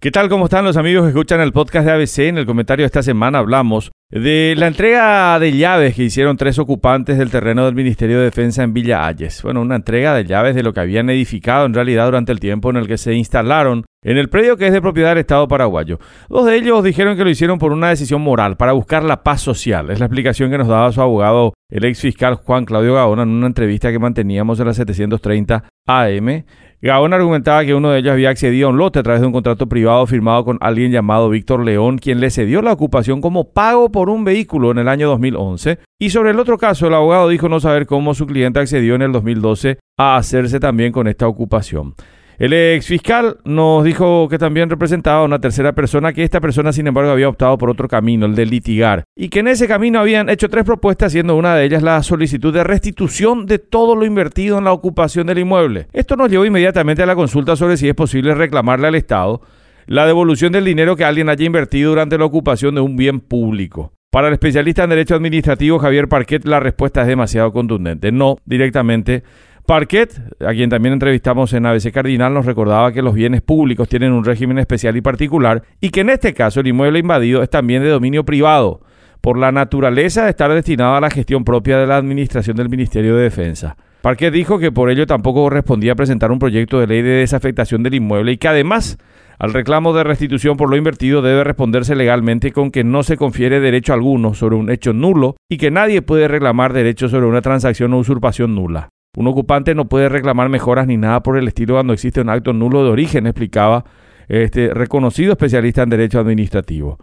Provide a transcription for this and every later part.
¿Qué tal? ¿Cómo están los amigos que escuchan el podcast de ABC? En el comentario de esta semana hablamos de la entrega de llaves que hicieron tres ocupantes del terreno del Ministerio de Defensa en Villa Ayes. Bueno, una entrega de llaves de lo que habían edificado en realidad durante el tiempo en el que se instalaron en el predio que es de propiedad del Estado paraguayo. Dos de ellos dijeron que lo hicieron por una decisión moral, para buscar la paz social. Es la explicación que nos daba su abogado, el ex fiscal Juan Claudio Gaona, en una entrevista que manteníamos en la 730 AM. Gaona argumentaba que uno de ellos había accedido a un lote a través de un contrato privado firmado con alguien llamado Víctor León, quien le cedió la ocupación como pago por un vehículo en el año 2011. Y sobre el otro caso, el abogado dijo no saber cómo su cliente accedió en el 2012 a hacerse también con esta ocupación. El ex fiscal nos dijo que también representaba a una tercera persona, que esta persona, sin embargo, había optado por otro camino, el de litigar, y que en ese camino habían hecho tres propuestas, siendo una de ellas la solicitud de restitución de todo lo invertido en la ocupación del inmueble. Esto nos llevó inmediatamente a la consulta sobre si es posible reclamarle al Estado la devolución del dinero que alguien haya invertido durante la ocupación de un bien público. Para el especialista en Derecho Administrativo Javier Parquet, la respuesta es demasiado contundente. No, directamente Parquet, a quien también entrevistamos en ABC Cardinal, nos recordaba que los bienes públicos tienen un régimen especial y particular y que en este caso el inmueble invadido es también de dominio privado, por la naturaleza de estar destinado a la gestión propia de la administración del Ministerio de Defensa. Parquet dijo que por ello tampoco correspondía presentar un proyecto de ley de desafectación del inmueble y que además al reclamo de restitución por lo invertido debe responderse legalmente con que no se confiere derecho alguno sobre un hecho nulo y que nadie puede reclamar derecho sobre una transacción o usurpación nula. Un ocupante no puede reclamar mejoras ni nada por el estilo cuando existe un acto nulo de origen, explicaba este reconocido especialista en derecho administrativo.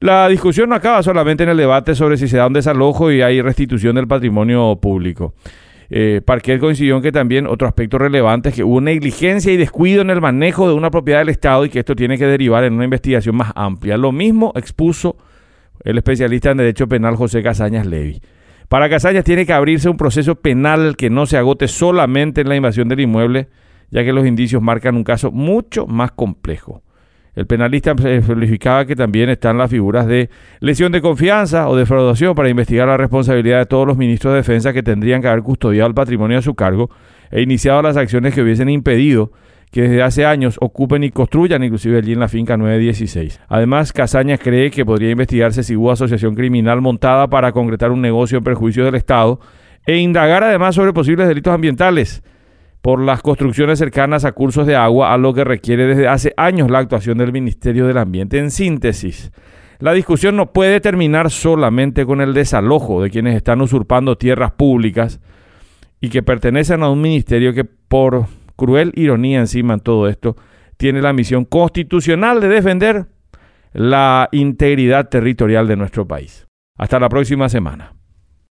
La discusión no acaba solamente en el debate sobre si se da un desalojo y hay restitución del patrimonio público. Eh, Parquet coincidió en que también otro aspecto relevante es que hubo negligencia y descuido en el manejo de una propiedad del Estado y que esto tiene que derivar en una investigación más amplia. Lo mismo expuso el especialista en Derecho Penal José Casañas Levy. Para Casañas tiene que abrirse un proceso penal que no se agote solamente en la invasión del inmueble, ya que los indicios marcan un caso mucho más complejo. El penalista verificaba que también están las figuras de lesión de confianza o defraudación para investigar la responsabilidad de todos los ministros de defensa que tendrían que haber custodiado el patrimonio a su cargo e iniciado las acciones que hubiesen impedido que desde hace años ocupen y construyan inclusive allí en la finca 916. Además, Casañas cree que podría investigarse si hubo asociación criminal montada para concretar un negocio en perjuicio del Estado e indagar además sobre posibles delitos ambientales por las construcciones cercanas a cursos de agua, a lo que requiere desde hace años la actuación del Ministerio del Ambiente. En síntesis, la discusión no puede terminar solamente con el desalojo de quienes están usurpando tierras públicas y que pertenecen a un ministerio que por cruel ironía encima en todo esto, tiene la misión constitucional de defender la integridad territorial de nuestro país. Hasta la próxima semana.